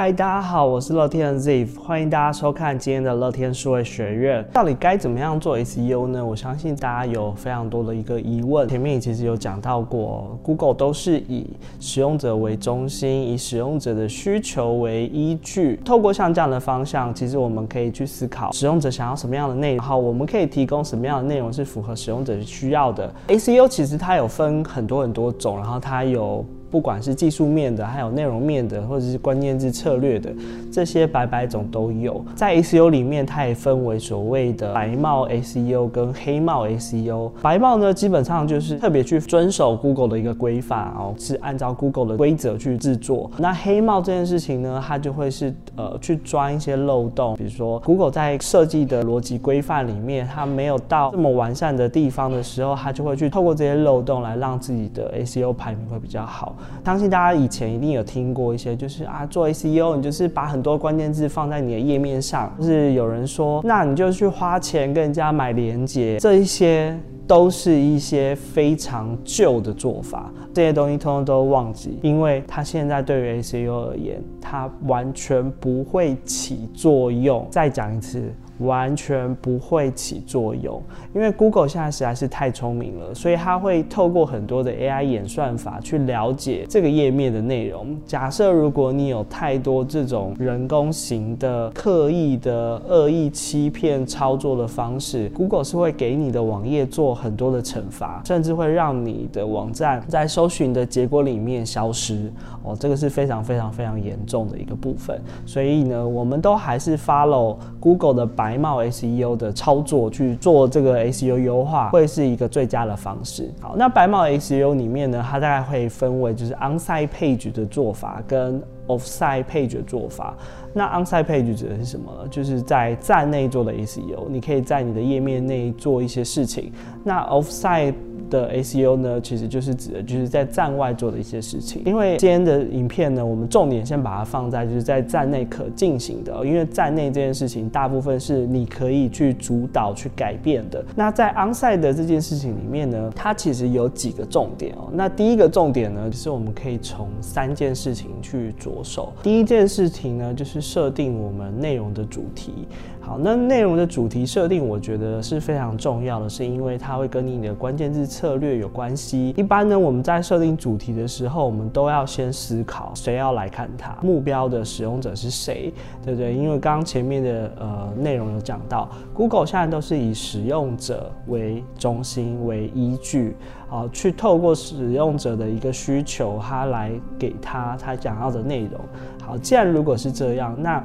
嗨，大家好，我是乐天的 Ziv，欢迎大家收看今天的乐天数位学院。到底该怎么样做 SEO 呢？我相信大家有非常多的一个疑问。前面其实有讲到过，Google 都是以使用者为中心，以使用者的需求为依据。透过像这样的方向，其实我们可以去思考使用者想要什么样的内容，好，我们可以提供什么样的内容是符合使用者需要的。SEO 其实它有分很多很多种，然后它有。不管是技术面的，还有内容面的，或者是关键字策略的，这些白百种都有。在 SEO 里面，它也分为所谓的白帽 SEO 跟黑帽 SEO。白帽呢，基本上就是特别去遵守 Google 的一个规范哦，是按照 Google 的规则去制作。那黑帽这件事情呢，它就会是呃去钻一些漏洞，比如说 Google 在设计的逻辑规范里面，它没有到这么完善的地方的时候，它就会去透过这些漏洞来让自己的 SEO 排名会比较好。相信大家以前一定有听过一些，就是啊，做 SEO，你就是把很多关键字放在你的页面上，就是有人说，那你就去花钱跟人家买连接，这一些都是一些非常旧的做法，这些东西通通都忘记，因为它现在对于 SEO 而言，它完全不会起作用。再讲一次。完全不会起作用，因为 Google 现在实在是太聪明了，所以它会透过很多的 AI 演算法去了解这个页面的内容。假设如果你有太多这种人工型的、刻意的、恶意欺骗操作的方式，Google 是会给你的网页做很多的惩罚，甚至会让你的网站在搜寻的结果里面消失。哦，这个是非常非常非常严重的一个部分。所以呢，我们都还是 follow Google 的白。白帽 SEO 的操作去做这个 SEO 优化，会是一个最佳的方式。好，那白帽 SEO 里面呢，它大概会分为就是 on-site page 的做法跟 off-site page 的做法。那 on-site page 指的是什么呢？就是在站内做的 SEO，你可以在你的页面内做一些事情。那 off-site 的 SEO 呢，其实就是指的就是在站外做的一些事情。因为今天的影片呢，我们重点先把它放在就是在站内可进行的，因为站内这件事情大部分是你可以去主导去改变的。那在 onsite 的这件事情里面呢，它其实有几个重点哦。那第一个重点呢，就是我们可以从三件事情去着手。第一件事情呢，就是设定我们内容的主题。好，那内容的主题设定，我觉得是非常重要的，是因为它会跟你的关键字策略有关系。一般呢，我们在设定主题的时候，我们都要先思考谁要来看它，目标的使用者是谁，对不对？因为刚刚前面的呃内容有讲到，Google 现在都是以使用者为中心为依据，啊，去透过使用者的一个需求，他来给他他想要的内容。好，既然如果是这样，那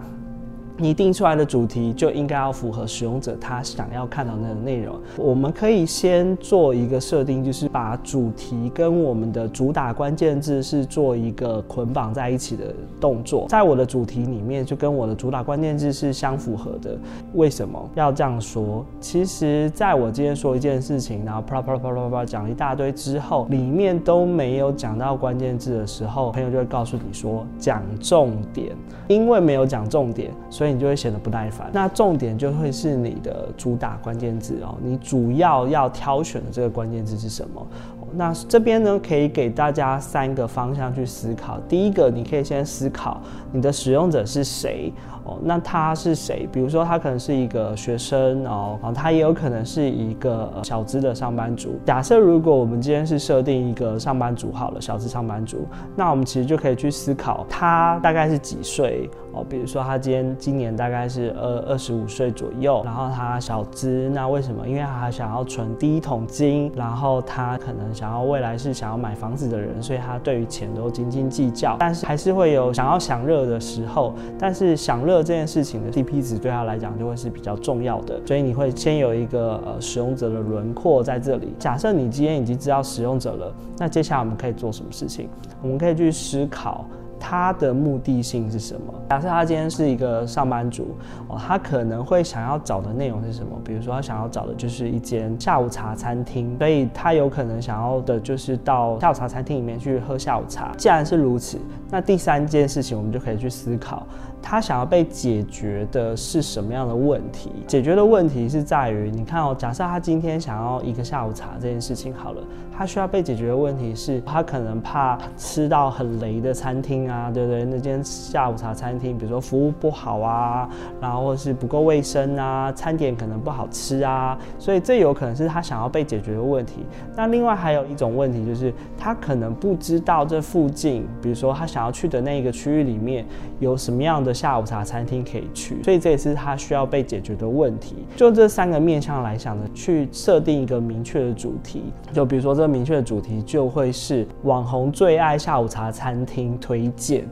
你定出来的主题就应该要符合使用者他想要看到的内容。我们可以先做一个设定，就是把主题跟我们的主打关键字是做一个捆绑在一起的动作。在我的主题里面，就跟我的主打关键字是相符合的。为什么要这样说？其实，在我今天说一件事情，然后啪啪啪啪啪讲一大堆之后，里面都没有讲到关键字的时候，朋友就会告诉你说讲重点，因为没有讲重点，所。所以你就会显得不耐烦。那重点就会是你的主打关键字哦，你主要要挑选的这个关键字是什么？那这边呢，可以给大家三个方向去思考。第一个，你可以先思考你的使用者是谁。哦，那他是谁？比如说，他可能是一个学生哦，他也有可能是一个小资的上班族。假设如果我们今天是设定一个上班族好了，小资上班族，那我们其实就可以去思考他大概是几岁哦。比如说，他今天今年大概是二二十五岁左右，然后他小资，那为什么？因为他想要存第一桶金，然后他可能想要未来是想要买房子的人，所以他对于钱都斤斤计较，但是还是会有想要享乐的时候，但是享乐。这件事情的 CP 值对他来讲就会是比较重要的，所以你会先有一个呃使用者的轮廓在这里。假设你今天已经知道使用者了，那接下来我们可以做什么事情？我们可以去思考。他的目的性是什么？假设他今天是一个上班族哦，他可能会想要找的内容是什么？比如说，他想要找的就是一间下午茶餐厅，所以他有可能想要的就是到下午茶餐厅里面去喝下午茶。既然是如此，那第三件事情，我们就可以去思考，他想要被解决的是什么样的问题？解决的问题是在于，你看哦，假设他今天想要一个下午茶这件事情好了，他需要被解决的问题是，他可能怕吃到很雷的餐厅啊，对不对？那间下午茶餐厅，比如说服务不好啊，然后或是不够卫生啊，餐点可能不好吃啊，所以这有可能是他想要被解决的问题。那另外还有一种问题就是，他可能不知道这附近，比如说他想要去的那个区域里面有什么样的下午茶餐厅可以去，所以这也是他需要被解决的问题。就这三个面向来想呢，去设定一个明确的主题，就比如说这个明确的主题就会是网红最爱下午茶餐厅推荐。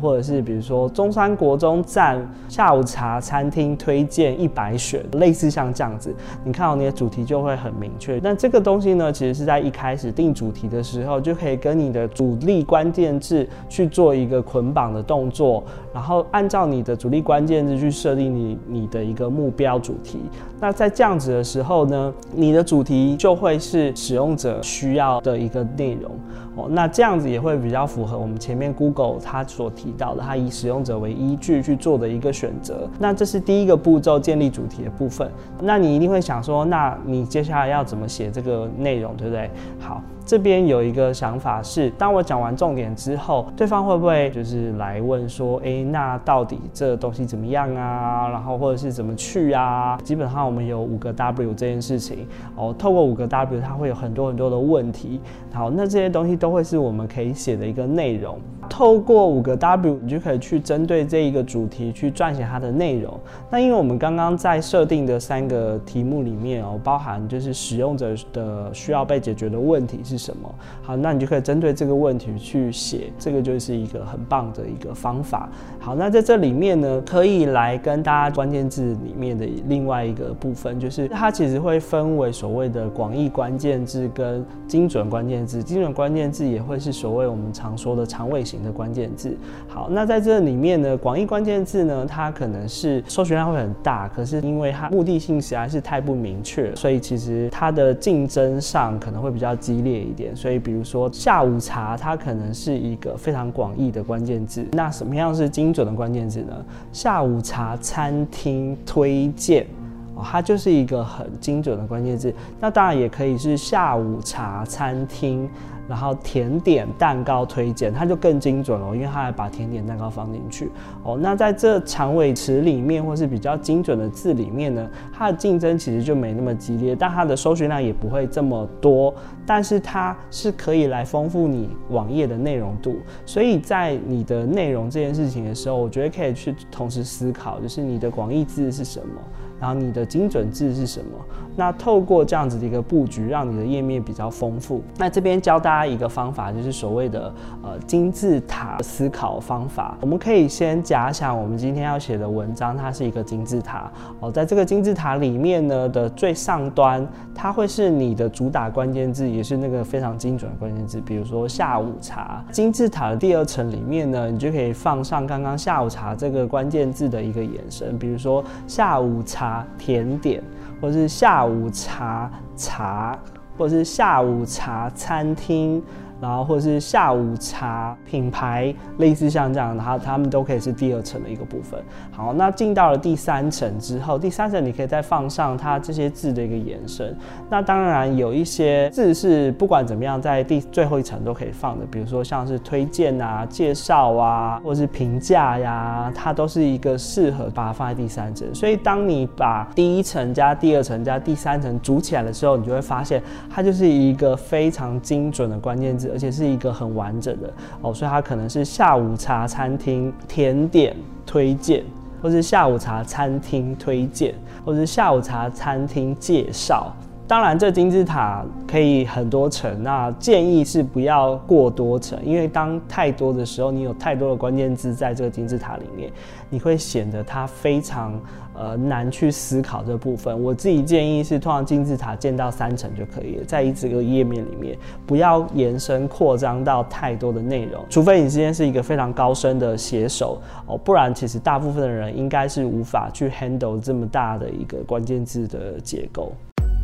或者是比如说中山国中站下午茶餐厅推荐一百选，类似像这样子，你看到你的主题就会很明确。那这个东西呢，其实是在一开始定主题的时候，就可以跟你的主力关键字去做一个捆绑的动作，然后按照你的主力关键字去设定你你的一个目标主题。那在这样子的时候呢，你的主题就会是使用者需要的一个内容。哦，那这样子也会比较符合我们前面 Google 它所提提到的，它以使用者为依据去做的一个选择。那这是第一个步骤，建立主题的部分。那你一定会想说，那你接下来要怎么写这个内容，对不对？好。这边有一个想法是，当我讲完重点之后，对方会不会就是来问说，诶，那到底这东西怎么样啊？然后或者是怎么去啊？基本上我们有五个 W 这件事情哦，透过五个 W，它会有很多很多的问题。好，那这些东西都会是我们可以写的一个内容。透过五个 W，你就可以去针对这一个主题去撰写它的内容。那因为我们刚刚在设定的三个题目里面哦，包含就是使用者的需要被解决的问题是什么？好，那你就可以针对这个问题去写，这个就是一个很棒的一个方法。好，那在这里面呢，可以来跟大家关键字里面的另外一个部分，就是它其实会分为所谓的广义关键字跟精准关键字。精准关键字也会是所谓我们常说的长尾型的关键字，好，那在这里面呢，广义关键字呢，它可能是搜寻量会很大，可是因为它目的性实在是太不明确，所以其实它的竞争上可能会比较激烈一点。所以，比如说下午茶，它可能是一个非常广义的关键字。那什么样是精准的关键字呢？下午茶餐厅推荐，哦，它就是一个很精准的关键字。那当然也可以是下午茶餐厅。然后甜点蛋糕推荐，它就更精准了，因为它还把甜点蛋糕放进去哦。那在这长尾词里面，或是比较精准的字里面呢，它的竞争其实就没那么激烈，但它的搜寻量也不会这么多。但是它是可以来丰富你网页的内容度。所以在你的内容这件事情的时候，我觉得可以去同时思考，就是你的广义字是什么，然后你的精准字是什么。那透过这样子的一个布局，让你的页面比较丰富。那这边教大家。一个方法就是所谓的呃金字塔思考方法。我们可以先假想我们今天要写的文章，它是一个金字塔哦，在这个金字塔里面呢的最上端，它会是你的主打关键字，也是那个非常精准的关键字。比如说下午茶，金字塔的第二层里面呢，你就可以放上刚刚下午茶这个关键字的一个延伸，比如说下午茶甜点，或是下午茶茶。或是下午茶餐厅。然后或者是下午茶品牌，类似像这样的，它它们都可以是第二层的一个部分。好，那进到了第三层之后，第三层你可以再放上它这些字的一个延伸。那当然有一些字是不管怎么样，在第最后一层都可以放的，比如说像是推荐啊、介绍啊，或是评价呀，它都是一个适合把它放在第三层。所以当你把第一层加第二层加第三层组起来的时候，你就会发现它就是一个非常精准的关键字。而且是一个很完整的哦，所以它可能是下午茶餐厅甜点推荐，或是下午茶餐厅推荐，或是下午茶餐厅介绍。当然，这金字塔可以很多层，那建议是不要过多层，因为当太多的时候，你有太多的关键字在这个金字塔里面，你会显得它非常呃难去思考这部分。我自己建议是，通常金字塔建到三层就可以了，在一整个页面里面，不要延伸扩张到太多的内容，除非你今天是一个非常高深的写手哦，不然其实大部分的人应该是无法去 handle 这么大的一个关键字的结构。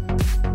thank you